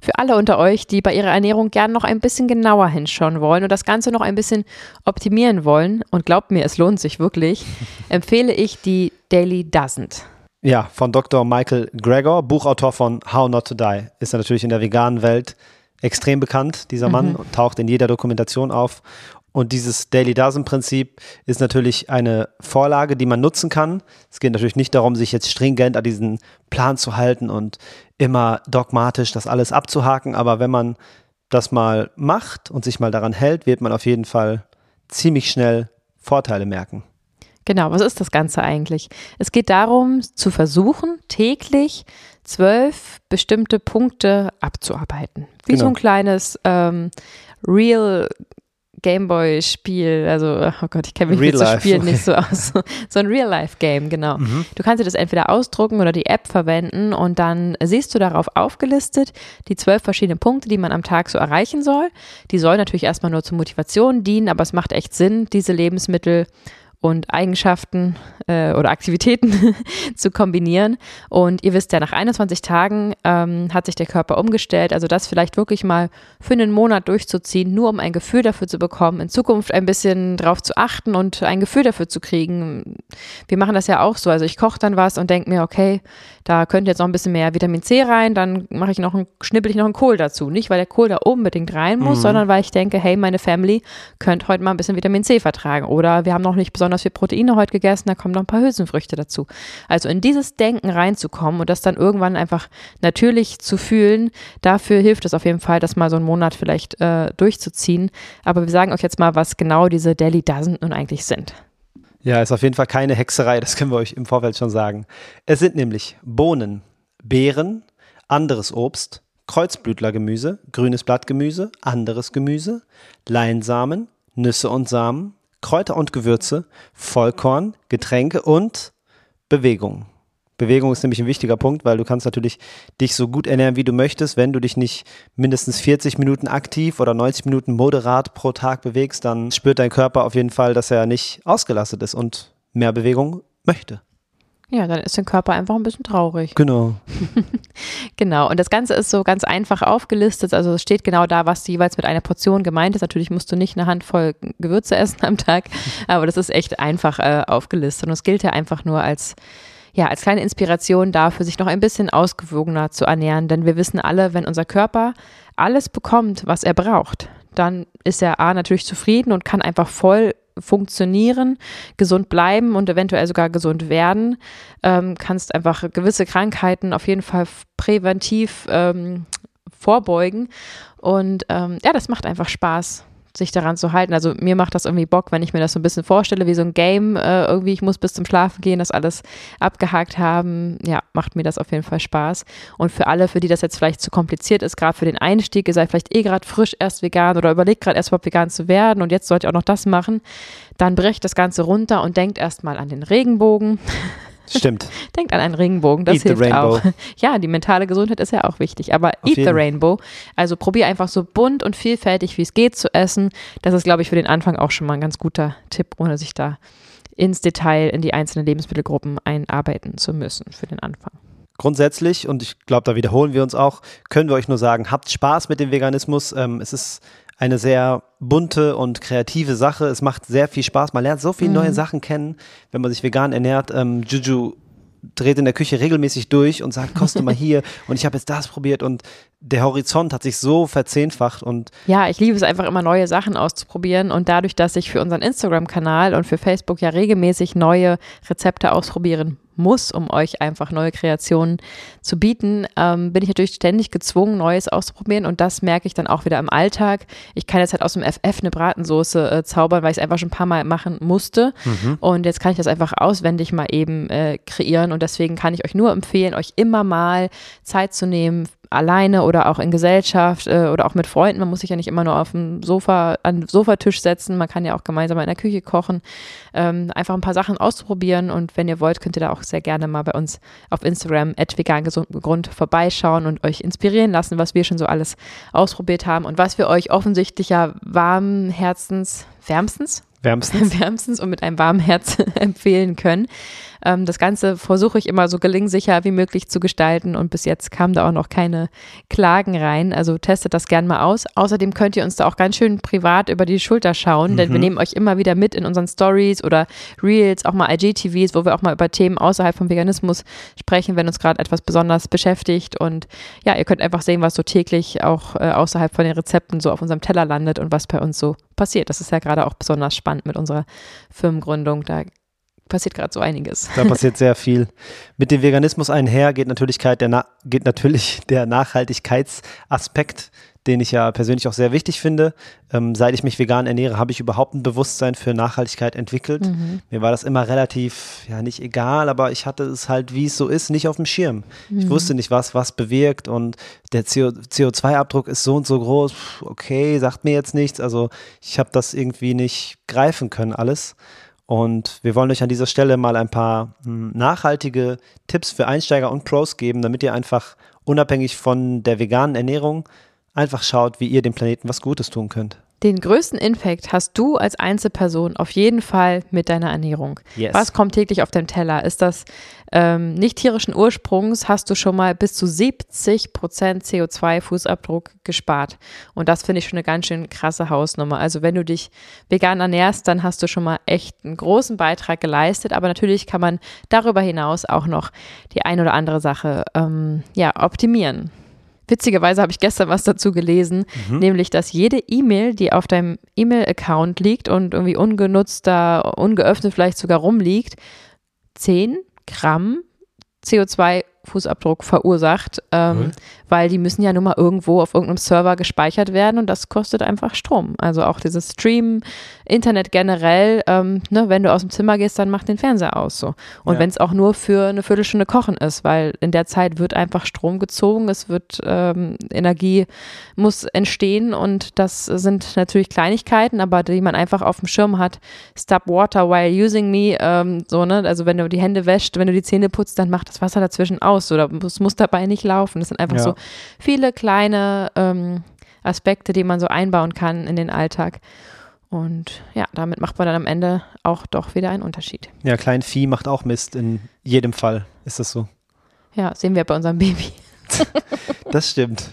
Für alle unter euch, die bei ihrer Ernährung gern noch ein bisschen genauer hinschauen wollen und das Ganze noch ein bisschen optimieren wollen, und glaubt mir, es lohnt sich wirklich, [laughs] empfehle ich die Daily Doesn't. Ja, von Dr. Michael Gregor, Buchautor von How Not to Die. Ist er natürlich in der veganen Welt extrem bekannt, dieser Mann, Mhm. taucht in jeder Dokumentation auf. Und dieses Daily Dozen Prinzip ist natürlich eine Vorlage, die man nutzen kann. Es geht natürlich nicht darum, sich jetzt stringent an diesen Plan zu halten und immer dogmatisch das alles abzuhaken. Aber wenn man das mal macht und sich mal daran hält, wird man auf jeden Fall ziemlich schnell Vorteile merken. Genau, was ist das Ganze eigentlich? Es geht darum, zu versuchen, täglich zwölf bestimmte Punkte abzuarbeiten. Wie Genau. so ein kleines ähm, Real Gameboy-Spiel, also, oh Gott, ich kenne mich Real mit so Spielen okay. nicht so aus. [laughs] So ein Real-Life-Game, genau. Du kannst dir das entweder ausdrucken oder die App verwenden und dann siehst du darauf aufgelistet die zwölf verschiedenen Punkte, die man am Tag so erreichen soll. Die sollen natürlich erstmal nur zur Motivation dienen, aber es macht echt Sinn, diese Lebensmittel und Eigenschaften äh, oder Aktivitäten [laughs] zu kombinieren. Und ihr wisst ja, nach 21 Tagen ähm, hat sich der Körper umgestellt. Also das vielleicht wirklich mal für einen Monat durchzuziehen, nur um ein Gefühl dafür zu bekommen, in Zukunft ein bisschen drauf zu achten und ein Gefühl dafür zu kriegen. Wir machen das ja auch so. Also ich koche dann was und denke mir, okay, da könnte jetzt noch ein bisschen mehr Vitamin C rein, dann mache ich noch ein, schnippel ich noch einen Kohl dazu. Nicht, weil der Kohl da unbedingt rein muss, sondern weil ich denke, hey, meine Family könnte heute mal ein bisschen Vitamin C vertragen. Oder wir haben noch nicht besonders viel Proteine heute gegessen, da kommen noch ein paar Hülsenfrüchte dazu. Also in dieses Denken reinzukommen und das dann irgendwann einfach natürlich zu fühlen, dafür hilft es auf jeden Fall, das mal so einen Monat vielleicht äh, durchzuziehen. Aber wir sagen euch jetzt mal, was genau diese Daily Dozen nun eigentlich sind. Ja, ist auf jeden Fall keine Hexerei, das können wir euch im Vorfeld schon sagen. Es sind nämlich Bohnen, Beeren, anderes Obst, Kreuzblütlergemüse, grünes Blattgemüse, anderes Gemüse, Leinsamen, Nüsse und Samen, Kräuter und Gewürze, Vollkorn, Getränke und Bewegung. Bewegung ist nämlich ein wichtiger Punkt, weil du kannst natürlich dich so gut ernähren, wie du möchtest. Wenn du dich nicht mindestens 40 Minuten aktiv oder 90 Minuten moderat pro Tag bewegst, dann spürt dein Körper auf jeden Fall, dass er nicht ausgelastet ist und mehr Bewegung möchte. Ja, dann ist der Körper einfach ein bisschen traurig. Genau. [laughs] genau. Und das Ganze ist so ganz einfach aufgelistet. Also es steht genau da, was jeweils mit einer Portion gemeint ist. Natürlich musst du nicht eine Handvoll Gewürze essen am Tag, [laughs] aber das ist echt einfach äh, aufgelistet. Und es gilt ja einfach nur als ja, als kleine Inspiration dafür, sich noch ein bisschen ausgewogener zu ernähren. Denn wir wissen alle, wenn unser Körper alles bekommt, was er braucht, dann ist er A natürlich zufrieden und kann einfach voll funktionieren, gesund bleiben und eventuell sogar gesund werden. Ähm, kannst einfach gewisse Krankheiten auf jeden Fall präventiv ähm, vorbeugen. Und ähm, ja, das macht einfach Spaß sich daran zu halten. Also mir macht das irgendwie Bock, wenn ich mir das so ein bisschen vorstelle, wie so ein Game. Äh, irgendwie, ich muss bis zum Schlafen gehen, das alles abgehakt haben. Ja, macht mir das auf jeden Fall Spaß. Und für alle, für die das jetzt vielleicht zu kompliziert ist, gerade für den Einstieg, ihr seid vielleicht eh gerade frisch erst vegan oder überlegt gerade erst überhaupt vegan zu werden und jetzt sollt ihr auch noch das machen, dann brecht das Ganze runter und denkt erstmal an den Regenbogen. [laughs] Stimmt. [laughs] Denkt an einen Regenbogen, das Eat hilft auch. [laughs] Ja, die mentale Gesundheit ist ja auch wichtig, aber Auf eat the rainbow. Also probier einfach so bunt und vielfältig, wie es geht, zu essen. Das ist, glaube ich, für den Anfang auch schon mal ein ganz guter Tipp, ohne sich da ins Detail in die einzelnen Lebensmittelgruppen einarbeiten zu müssen für den Anfang. Grundsätzlich, und ich glaube, da wiederholen wir uns auch, können wir euch nur sagen, habt Spaß mit dem Veganismus. Ähm, es ist eine sehr bunte und kreative Sache. Es macht sehr viel Spaß. Man lernt so viele neue Sachen kennen, wenn man sich vegan ernährt. Ähm, Juju dreht in der Küche regelmäßig durch und sagt, koste mal [laughs] hier und ich habe jetzt das probiert und der Horizont hat sich so verzehnfacht und Ja, ich liebe es einfach immer neue Sachen auszuprobieren und dadurch, dass ich für unseren Instagram-Kanal und für Facebook ja regelmäßig neue Rezepte ausprobieren muss, um euch einfach neue Kreationen zu bieten, ähm, bin ich natürlich ständig gezwungen, Neues auszuprobieren und das merke ich dann auch wieder im Alltag. Ich kann jetzt halt aus dem FF eine Bratensoße äh, zaubern, weil ich es einfach schon ein paar Mal machen musste und jetzt kann ich das einfach auswendig mal eben äh, kreieren und deswegen kann ich euch nur empfehlen, euch immer mal Zeit zu nehmen, alleine oder auch in Gesellschaft äh, oder auch mit Freunden. Man muss sich ja nicht immer nur auf dem Sofa, an den Sofatisch setzen. Man kann ja auch gemeinsam in der Küche kochen. Ähm, einfach ein paar Sachen auszuprobieren. Und wenn ihr wollt, könnt ihr da auch sehr gerne mal bei uns auf Instagram vegangesundgrund vorbeischauen und euch inspirieren lassen, was wir schon so alles ausprobiert haben und was wir euch offensichtlich ja warmen Herzens, wärmstens, wärmstens. [laughs] wärmstens und mit einem warmen Herz [laughs] empfehlen können. Ähm, das Ganze versuche ich immer so gelingsicher wie möglich zu gestalten und bis jetzt kamen da auch noch keine Klagen rein. Also testet das gern mal aus. Außerdem könnt ihr uns da auch ganz schön privat über die Schulter schauen, denn wir nehmen euch immer wieder mit in unseren Stories oder Reels, auch mal IGTVs, wo wir auch mal über Themen außerhalb vom Veganismus sprechen, wenn uns gerade etwas besonders beschäftigt. Und ja, ihr könnt einfach sehen, was so täglich auch äh, außerhalb von den Rezepten so auf unserem Teller landet und was bei uns so passiert. Das ist ja gerade auch besonders spannend mit unserer Firmengründung. Da passiert gerade so einiges. Da passiert sehr viel. Mit dem Veganismus einher geht, Natürlichkeit der Na geht natürlich der Nachhaltigkeitsaspekt, den ich ja persönlich auch sehr wichtig finde. Ähm, seit ich mich vegan ernähre, habe ich überhaupt ein Bewusstsein für Nachhaltigkeit entwickelt. Mir war das immer relativ, ja nicht egal, aber ich hatte es halt, wie es so ist, nicht auf dem Schirm. Ich wusste nicht, was was bewirkt und der CO CO2-Abdruck ist so und so groß. Okay, sagt mir jetzt nichts. Also ich habe das irgendwie nicht greifen können alles. Und wir wollen euch an dieser Stelle mal ein paar hm, nachhaltige Tipps für Einsteiger und Pros geben, damit ihr einfach unabhängig von der veganen Ernährung einfach schaut, wie ihr dem Planeten was Gutes tun könnt. Den größten Impact hast du als Einzelperson auf jeden Fall mit deiner Ernährung. Yes. Was kommt täglich auf deinem Teller? Ist das ähm, nicht tierischen Ursprungs? Hast du schon mal bis zu 70 Prozent CO2-Fußabdruck gespart? Und das finde ich schon eine ganz schön krasse Hausnummer. Also wenn du dich vegan ernährst, dann hast du schon mal echt einen großen Beitrag geleistet. Aber natürlich kann man darüber hinaus auch noch die ein oder andere Sache ähm, ja, optimieren. Witzigerweise habe ich gestern was dazu gelesen, nämlich, dass jede E-Mail, die auf deinem E-Mail-Account liegt und irgendwie ungenutzt da, ungeöffnet vielleicht sogar rumliegt, 10 Gramm CO2-Fußabdruck verursacht, ähm, weil die müssen ja nun mal irgendwo auf irgendeinem Server gespeichert werden und das kostet einfach Strom. Also auch dieses Stream, Internet generell, ähm, ne, wenn du aus dem Zimmer gehst, dann mach den Fernseher aus so. Und Ja. wenn es auch nur für eine Viertelstunde kochen ist, weil in der Zeit wird einfach Strom gezogen, es wird ähm, Energie muss entstehen und das sind natürlich Kleinigkeiten, aber die man einfach auf dem Schirm hat. Stop water while using me, ähm, so, ne? Also wenn du die Hände wäscht, wenn du die Zähne putzt, dann macht das Wasser dazwischen aus oder es muss dabei nicht laufen. Das sind einfach Ja. so viele kleine ähm, Aspekte, die man so einbauen kann in den Alltag. Und ja, damit macht man dann am Ende auch doch wieder einen Unterschied. Ja, Kleinvieh macht auch Mist. In jedem Fall ist das so. Ja, sehen wir bei unserem Baby. [laughs] Das stimmt.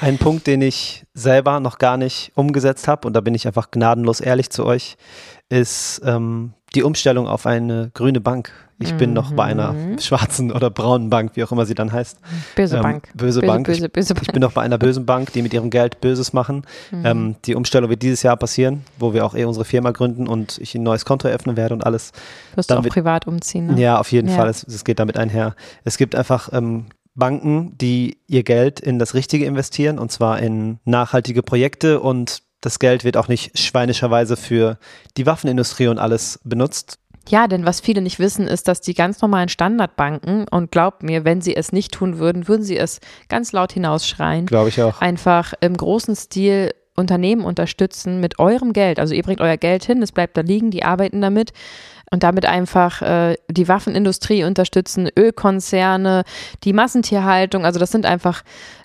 Ein Punkt, den ich selber noch gar nicht umgesetzt habe, und da bin ich einfach gnadenlos ehrlich zu euch, ist ähm, die Umstellung auf eine grüne Bank. Ich bin noch bei einer Mhm. schwarzen oder braunen Bank, wie auch immer sie dann heißt. Böse Ähm, Bank. böse böse, Bank. Böse, böse Ich bin noch bei einer bösen Bank, die mit ihrem Geld Böses machen. Mhm. Ähm, die Umstellung wird dieses Jahr passieren, wo wir auch eh unsere Firma gründen und ich ein neues Konto eröffnen werde und alles. Wirst du auch wird- privat umziehen, ne? Ja, auf jeden Ja. Fall. Es, es geht damit einher. Es gibt einfach ähm, Banken, die ihr Geld in das Richtige investieren und zwar in nachhaltige Projekte und das Geld wird auch nicht schweinischerweise für die Waffenindustrie und alles benutzt. Ja, denn was viele nicht wissen, ist, dass die ganz normalen Standardbanken, und glaubt mir, wenn sie es nicht tun würden, würden sie es ganz laut hinausschreien, Glaube ich auch. einfach im großen Stil Unternehmen unterstützen mit eurem Geld. Also ihr bringt euer Geld hin, es bleibt da liegen, die arbeiten damit und damit einfach äh, die Waffenindustrie unterstützen, Ölkonzerne, die Massentierhaltung. Also das sind einfach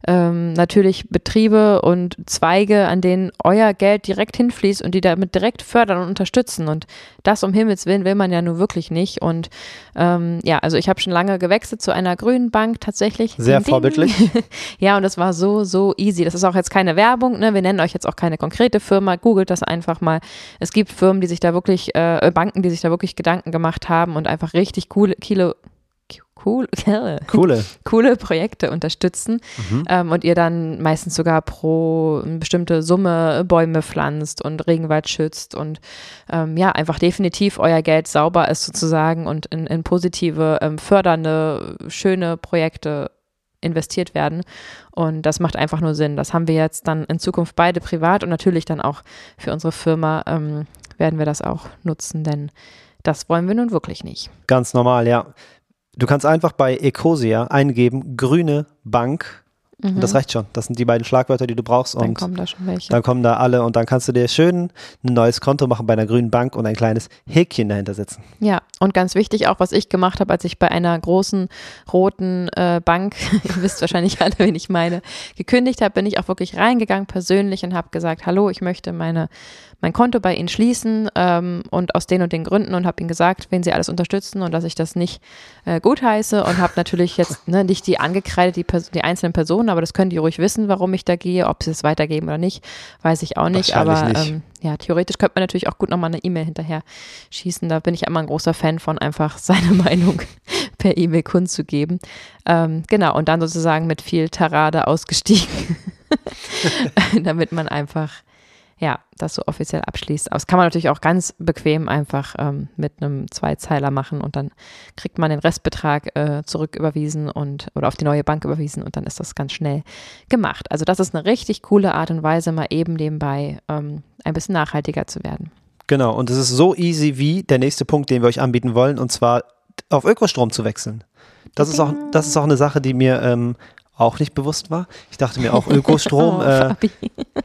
ähm, natürlich Betriebe und Zweige, an denen euer Geld direkt hinfließt und die damit direkt fördern und unterstützen. Und das um Himmels Willen will man ja nur wirklich nicht. Und ähm, ja, also ich habe schon lange gewechselt zu einer grünen Bank tatsächlich. Sehr Ding, vorbildlich. [laughs] Ja, und das war so, so easy. Das ist auch jetzt keine Werbung, ne? Wir nennen euch jetzt auch keine konkrete Firma. Googelt das einfach mal. Es gibt Firmen, die sich da wirklich, äh, Banken, die sich da wirklich Gedanken gemacht haben und einfach richtig coole, Kilo, cool, [laughs] Coole. coole Projekte unterstützen Mhm. ähm, und ihr dann meistens sogar pro eine bestimmte Summe Bäume pflanzt und Regenwald schützt und ähm, ja, einfach definitiv euer Geld sauber ist sozusagen und in, in positive, ähm, fördernde, schöne Projekte investiert werden. Und das macht einfach nur Sinn. Das haben wir jetzt dann in Zukunft beide privat und natürlich dann auch für unsere Firma ähm, werden wir das auch nutzen, denn das wollen wir nun wirklich nicht. Ganz normal, ja. Du kannst einfach bei Ecosia eingeben, grüne Bank. Und das reicht schon. Das sind die beiden Schlagwörter, die du brauchst. Mhm. Dann und kommen da schon welche. Dann kommen da alle und dann kannst du dir schön ein neues Konto machen bei einer grünen Bank und ein kleines Häkchen dahinter setzen. Ja, und ganz wichtig auch, was ich gemacht habe, als ich bei einer großen roten äh, Bank, [laughs] ihr wisst wahrscheinlich alle, wen ich meine, gekündigt habe, bin ich auch wirklich reingegangen persönlich und habe gesagt, hallo, ich möchte meine, mein Konto bei Ihnen schließen ähm, und aus den und den Gründen und habe Ihnen gesagt, wen Sie alles unterstützen und dass ich das nicht äh, gutheiße und habe natürlich jetzt [laughs] ne, nicht die angekreidet, die, Pers die einzelnen Personen, aber das können die ruhig wissen, warum ich da gehe, ob sie es weitergeben oder nicht, weiß ich auch nicht, aber nicht. Ähm, ja, theoretisch könnte man natürlich auch gut nochmal eine E-Mail hinterher schießen. Da bin ich immer ein großer Fan von, einfach [laughs] seine Meinung [laughs] per E-Mail kundzugeben. Ähm, genau, und dann sozusagen mit viel Tarade ausgestiegen, damit man einfach, ja, das so offiziell abschließt. Aber das kann man natürlich auch ganz bequem einfach ähm, mit einem Zweizeiler machen und dann kriegt man den Restbetrag äh, zurück überwiesen und oder auf die neue Bank überwiesen und dann ist das ganz schnell gemacht. Also das ist eine richtig coole Art und Weise, mal eben nebenbei ähm, ein bisschen nachhaltiger zu werden. Genau, und es ist so easy wie der nächste Punkt, den wir euch anbieten wollen, und zwar auf Ökostrom zu wechseln. Das ist auch, das ist auch eine Sache, die mir ähm, auch nicht bewusst war. Ich dachte mir auch, Ökostrom, [laughs] Oh, äh,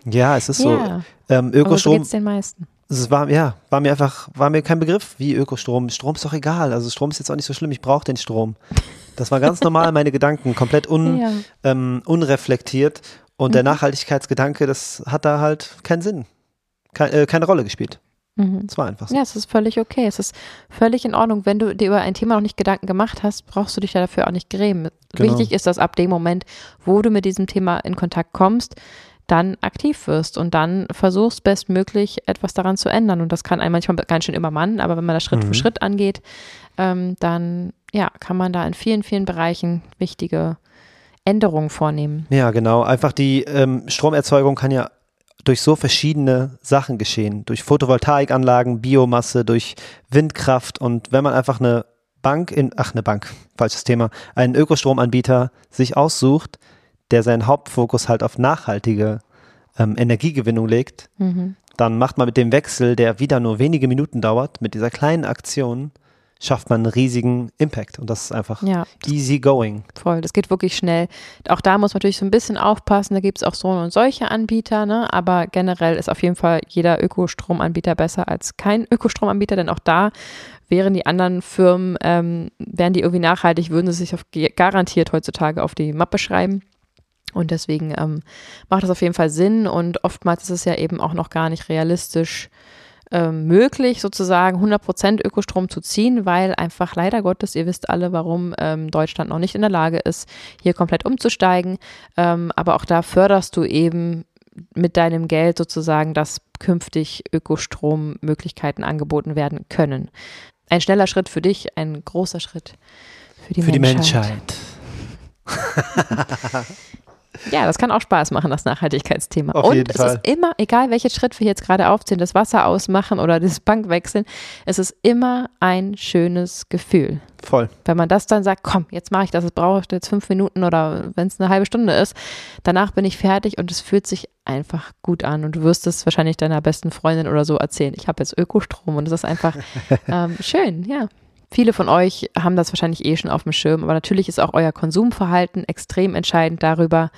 ja, es ist so, ja, ähm, aber so Ökostrom, geht's den meisten. es war, ja, war mir einfach, war mir kein Begriff wie Ökostrom. Strom ist doch egal, also Strom ist jetzt auch nicht so schlimm, ich brauche den Strom. Das war ganz normal, meine Gedanken, komplett un, [laughs] Ja. ähm, unreflektiert und Mhm. der Nachhaltigkeitsgedanke, das hat da halt keinen Sinn, Kein, äh, keine Rolle gespielt. Mhm. Es war einfach so. Ja, es ist völlig okay. Es ist völlig in Ordnung. Wenn du dir über ein Thema noch nicht Gedanken gemacht hast, brauchst du dich dafür auch nicht grämen. Genau. Wichtig ist, dass ab dem Moment, wo du mit diesem Thema in Kontakt kommst, dann aktiv wirst und dann versuchst bestmöglich etwas daran zu ändern. Und das kann einem manchmal ganz schön übermannen, aber wenn man das Schritt Mhm. für Schritt angeht, ähm, dann ja, kann man da in vielen, vielen Bereichen wichtige Änderungen vornehmen. Ja, genau. Einfach die ähm, Stromerzeugung kann ja durch so verschiedene Sachen geschehen. Durch Photovoltaikanlagen, Biomasse, durch Windkraft. Und wenn man einfach eine Bank in, ach eine Bank, falsches Thema, einen Ökostromanbieter sich aussucht, der seinen Hauptfokus halt auf nachhaltige ähm, Energiegewinnung legt, Mhm. dann macht man mit dem Wechsel, der wieder nur wenige Minuten dauert, mit dieser kleinen Aktion, schafft man einen riesigen Impact. Und das ist einfach Ja, easy going. voll. Das geht wirklich schnell. Auch da muss man natürlich so ein bisschen aufpassen. Da gibt es auch so und solche Anbieter, ne? aber generell ist auf jeden Fall jeder Ökostromanbieter besser als kein [laughs] Ökostromanbieter, denn auch da wären die anderen Firmen, ähm, wären die irgendwie nachhaltig, würden sie sich auf, garantiert heutzutage auf die Mappe schreiben. Und deswegen ähm, macht das auf jeden Fall Sinn und oftmals ist es ja eben auch noch gar nicht realistisch ähm, möglich, sozusagen 100% Ökostrom zu ziehen, weil einfach leider Gottes, ihr wisst alle, warum ähm, Deutschland noch nicht in der Lage ist, hier komplett umzusteigen. Ähm, aber auch da förderst du eben mit deinem Geld sozusagen, dass künftig Ökostrommöglichkeiten angeboten werden können. Ein schneller Schritt für dich, ein großer Schritt für die Für Menschheit. die Menschheit. [laughs] Ja, das kann auch Spaß machen, das Nachhaltigkeitsthema. Auf und es Fall. ist immer, egal welchen Schritt wir jetzt gerade aufziehen, das Wasser ausmachen oder das Bank wechseln, es ist immer ein schönes Gefühl. Voll. Wenn man das dann sagt, komm, jetzt mache ich das, es braucht jetzt fünf Minuten oder wenn es eine halbe Stunde ist, danach bin ich fertig und es fühlt sich einfach gut an und du wirst es wahrscheinlich deiner besten Freundin oder so erzählen. Ich habe jetzt Ökostrom und es ist einfach [laughs] ähm, schön, ja. Viele von euch haben das wahrscheinlich eh schon auf dem Schirm, aber natürlich ist auch euer Konsumverhalten extrem entscheidend darüber,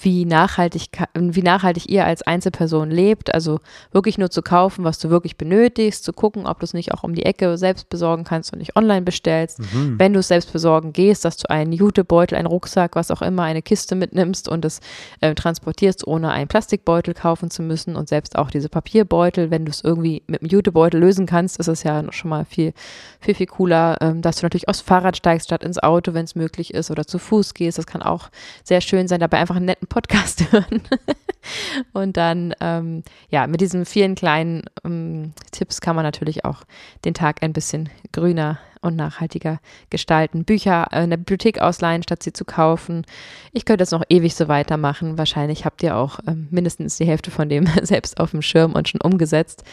wie nachhaltig, wie nachhaltig ihr als Einzelperson lebt. Also wirklich nur zu kaufen, was du wirklich benötigst, zu gucken, ob du es nicht auch um die Ecke selbst besorgen kannst und nicht online bestellst. Mhm. Wenn du es selbst besorgen gehst, dass du einen Jutebeutel, einen Rucksack, was auch immer, eine Kiste mitnimmst und es äh, transportierst, ohne einen Plastikbeutel kaufen zu müssen und selbst auch diese Papierbeutel, wenn du es irgendwie mit dem Jutebeutel lösen kannst, ist es ja schon mal viel, viel, viel cooler, ähm, dass du natürlich aufs Fahrrad steigst statt ins Auto, wenn es möglich ist oder zu Fuß gehst. Das kann auch sehr schön sein, dabei einfach einen netten Podcast [laughs] hören. und dann, ähm, ja, mit diesen vielen kleinen ähm, Tipps kann man natürlich auch den Tag ein bisschen grüner und nachhaltiger gestalten. Bücher in der Bibliothek ausleihen, statt sie zu kaufen. Ich könnte jetzt noch ewig so weitermachen. Wahrscheinlich habt ihr auch ähm, mindestens die Hälfte von dem [laughs] selbst auf dem Schirm und schon umgesetzt.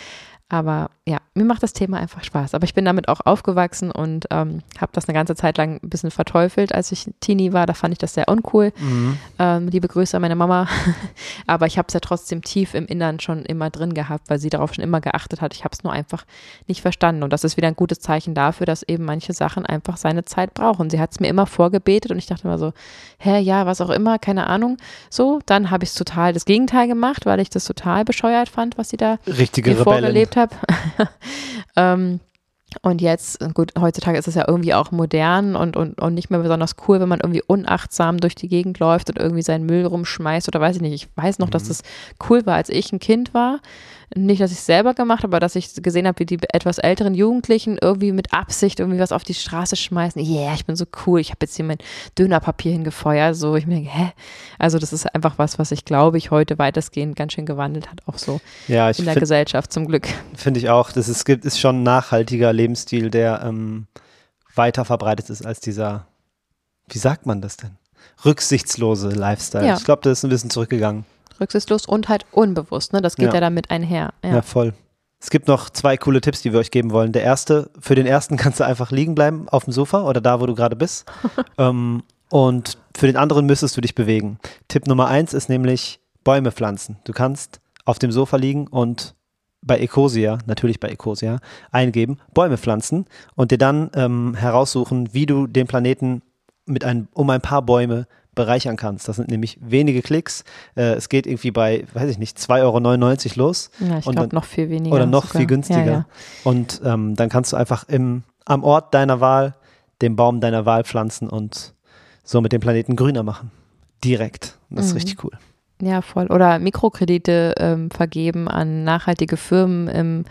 Aber ja, mir macht das Thema einfach Spaß. Aber ich bin damit auch aufgewachsen und ähm, habe das eine ganze Zeit lang ein bisschen verteufelt, als ich Teenie war. Da fand ich das sehr uncool. Mhm. Ähm, liebe Grüße an meine Mama. [laughs] Aber ich habe es ja trotzdem tief im Innern schon immer drin gehabt, weil sie darauf schon immer geachtet hat. Ich habe es nur einfach nicht verstanden. Und das ist wieder ein gutes Zeichen dafür, dass eben manche Sachen einfach seine Zeit brauchen. Sie hat es mir immer vorgebetet und ich dachte immer so, hä, ja, was auch immer, keine Ahnung. So, dann habe ich es total das Gegenteil gemacht, weil ich das total bescheuert fand, was sie da Richtige mir Rebellen. Habe. [laughs] ähm, und jetzt, gut, heutzutage ist es ja irgendwie auch modern und, und, und nicht mehr besonders cool, wenn man irgendwie unachtsam durch die Gegend läuft und irgendwie seinen Müll rumschmeißt oder weiß ich nicht. Ich weiß noch, dass das cool war, als ich ein Kind war. Nicht, dass ich es selber gemacht habe, aber dass ich gesehen habe, wie die etwas älteren Jugendlichen irgendwie mit Absicht irgendwie was auf die Straße schmeißen. Yeah, ich bin so cool, ich habe jetzt hier mein Dönerpapier hingefeuert. So, ich mir denke, hä? Also das ist einfach was, was ich glaube, ich heute weitestgehend ganz schön gewandelt hat, auch so Ja, in der finde Gesellschaft zum Glück. find ich auch, das ist, gibt- ist schon ein nachhaltiger Lebensstil, der ähm, weiter verbreitet ist als dieser, wie sagt man das denn? Rücksichtslose Lifestyle. Ja. Ich glaube, das ist ein bisschen zurückgegangen. Rücksichtslos und halt unbewusst, ne? Das geht Ja. ja, damit einher. Ja. Ja. voll. Es gibt noch zwei coole Tipps, die wir euch geben wollen. Der erste, für den ersten [laughs] kannst du einfach liegen bleiben auf dem Sofa oder da, wo du gerade bist. [laughs] ähm, und für den anderen müsstest du dich bewegen. Tipp Nummer eins ist nämlich Bäume pflanzen. Du kannst auf dem Sofa liegen und bei Ecosia, natürlich bei Ecosia, eingeben, Bäume pflanzen und dir dann ähm, heraussuchen, wie du den Planeten mit ein, um ein paar Bäume bereichern kannst. Das sind nämlich wenige Klicks. Äh, es geht irgendwie bei, weiß ich nicht, 2,99 Euro los Ja, ich Und glaube noch viel weniger. oder noch sogar. viel günstiger. Ja, ja. Und ähm, dann kannst du einfach im, am Ort deiner Wahl den Baum deiner Wahl pflanzen und somit den Planeten grüner machen. Direkt. Das ist Mhm. richtig cool. ja, voll. Oder Mikrokredite ähm, vergeben an nachhaltige Firmen im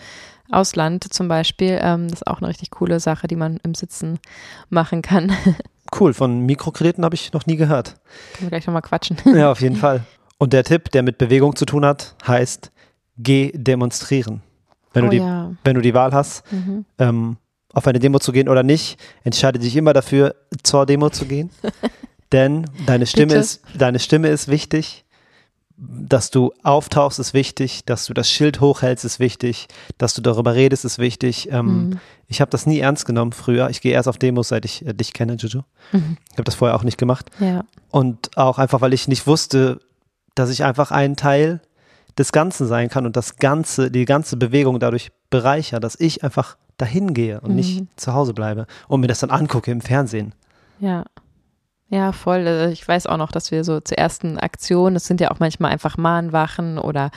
Ausland zum Beispiel. Ähm, das ist auch eine richtig coole Sache, die man im Sitzen machen kann. [laughs] Cool, von Mikrokrediten habe ich noch nie gehört. Können wir gleich nochmal quatschen. Ja, auf jeden Fall. Und der Tipp, der mit Bewegung zu tun hat, heißt, geh demonstrieren. Wenn, oh du, die, ja. wenn du die Wahl hast, Mhm. ähm, auf eine Demo zu gehen oder nicht, entscheide dich immer dafür, zur Demo zu gehen. [laughs] Denn deine Stimme, Bitte? ist, deine Stimme ist wichtig. Dass du auftauchst, ist wichtig, dass du das Schild hochhältst, ist wichtig, dass du darüber redest, ist wichtig. Ähm, mhm. Ich habe das nie ernst genommen früher. Ich gehe erst auf Demos, seit ich äh, dich kenne, Juju. Mhm. Ich habe das vorher auch nicht gemacht. Ja. Und auch einfach, weil ich nicht wusste, dass ich einfach ein Teil des Ganzen sein kann und das Ganze, die ganze Bewegung dadurch bereicher, dass ich einfach dahin gehe und mhm. nicht zu Hause bleibe und mir das dann angucke im Fernsehen. Ja. Ja, voll. Also ich weiß auch noch, dass wir so zur ersten Aktion, das sind ja auch manchmal einfach Mahnwachen oder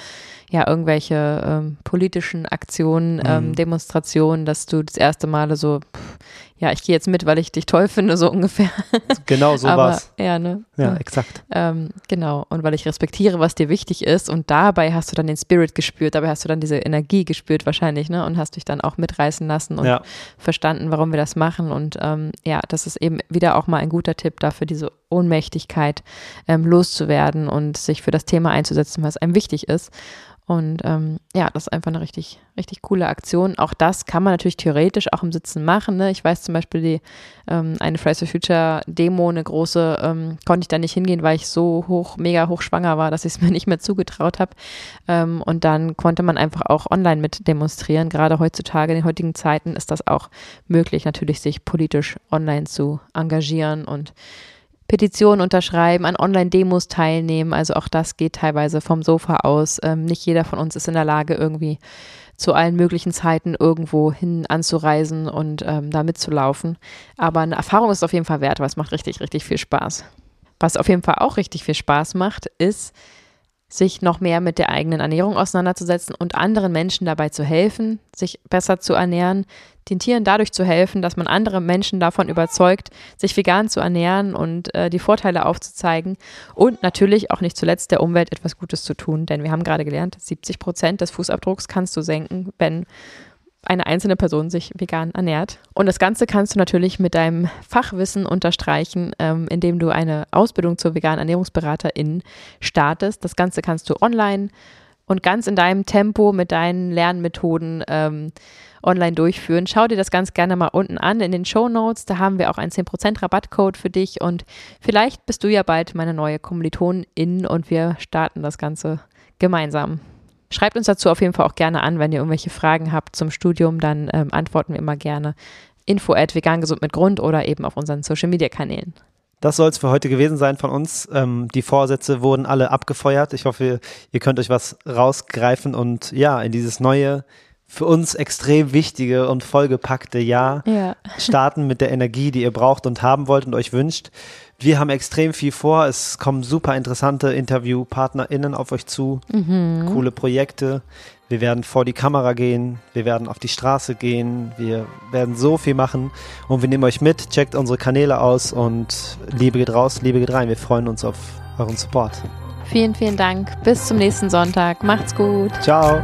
ja, irgendwelche ähm, politischen Aktionen, ähm, mhm. Demonstrationen, dass du das erste Mal so, pff, ja, ich gehe jetzt mit, weil ich dich toll finde, so ungefähr. [laughs] Genau so war's. Ja, ne? Ja, exakt. Ähm, genau. Und weil ich respektiere, was dir wichtig ist. Und dabei hast du dann den Spirit gespürt, dabei hast du dann diese Energie gespürt wahrscheinlich, ne? Und hast dich dann auch mitreißen lassen und ja. verstanden, warum wir das machen. Und ähm, ja, das ist eben wieder auch mal ein guter Tipp dafür, diese Ohnmächtigkeit ähm, loszuwerden und sich für das Thema einzusetzen, was einem wichtig ist. Und ähm, ja, das ist einfach eine richtig, richtig coole Aktion. Auch das kann man natürlich theoretisch auch im Sitzen machen. Ne? Ich weiß zum Beispiel, die ähm, eine Fridays for Future Demo, eine große, ähm, konnte ich da nicht hingehen, weil ich so hoch, mega hoch schwanger war, [laughs] dass ich es mir nicht mehr zugetraut habe. Ähm, und dann konnte man einfach auch online mit demonstrieren. Gerade heutzutage, in den heutigen Zeiten, ist das auch möglich, natürlich sich politisch online zu engagieren und Petitionen unterschreiben, an Online-Demos teilnehmen. Also auch das geht teilweise vom Sofa aus. Ähm, nicht jeder von uns ist in der Lage, irgendwie zu allen möglichen Zeiten irgendwo hin anzureisen und ähm, da mitzulaufen. Aber eine Erfahrung ist auf jeden Fall wert, weil es macht richtig, richtig viel Spaß. Was auf jeden Fall auch richtig viel Spaß macht, ist, sich noch mehr mit der eigenen Ernährung auseinanderzusetzen und anderen Menschen dabei zu helfen, sich besser zu ernähren, den Tieren dadurch zu helfen, dass man andere Menschen davon überzeugt, sich vegan zu ernähren und äh, die Vorteile aufzuzeigen und natürlich auch nicht zuletzt der Umwelt etwas Gutes zu tun, denn wir haben gerade gelernt, 70 Prozent des Fußabdrucks kannst du senken, wenn eine einzelne Person sich vegan ernährt. Und das Ganze kannst du natürlich mit deinem Fachwissen unterstreichen, ähm, indem du eine Ausbildung zur veganen Ernährungsberaterin startest. Das Ganze kannst du online und ganz in deinem Tempo mit deinen Lernmethoden ähm, online durchführen. Schau dir das ganz gerne mal unten an in den Show Notes. Da haben wir auch einen 10% Rabattcode für dich und vielleicht bist du ja bald meine neue Kommilitonin und wir starten das Ganze gemeinsam. Schreibt uns dazu auf jeden Fall auch gerne an, wenn ihr irgendwelche Fragen habt zum Studium, dann ähm, antworten wir immer gerne. Info at vegan gesund mit Grund oder eben auf unseren Social Media Kanälen. Das soll es für heute gewesen sein von uns. Ähm, die Vorsätze wurden alle abgefeuert. Ich hoffe, ihr könnt euch was rausgreifen und ja, in dieses neue, für uns extrem wichtige und vollgepackte Jahr ja. starten mit der Energie, die ihr braucht und haben wollt und euch wünscht. Wir haben extrem viel vor. Es kommen super interessante InterviewpartnerInnen auf euch zu. Mhm. Coole Projekte. Wir werden vor die Kamera gehen. Wir werden auf die Straße gehen. Wir werden so viel machen. Und wir nehmen euch mit. Checkt unsere Kanäle aus. Und Liebe geht raus, Liebe geht rein. Wir freuen uns auf euren Support. Vielen, vielen Dank. Bis zum nächsten Sonntag. Macht's gut. Ciao.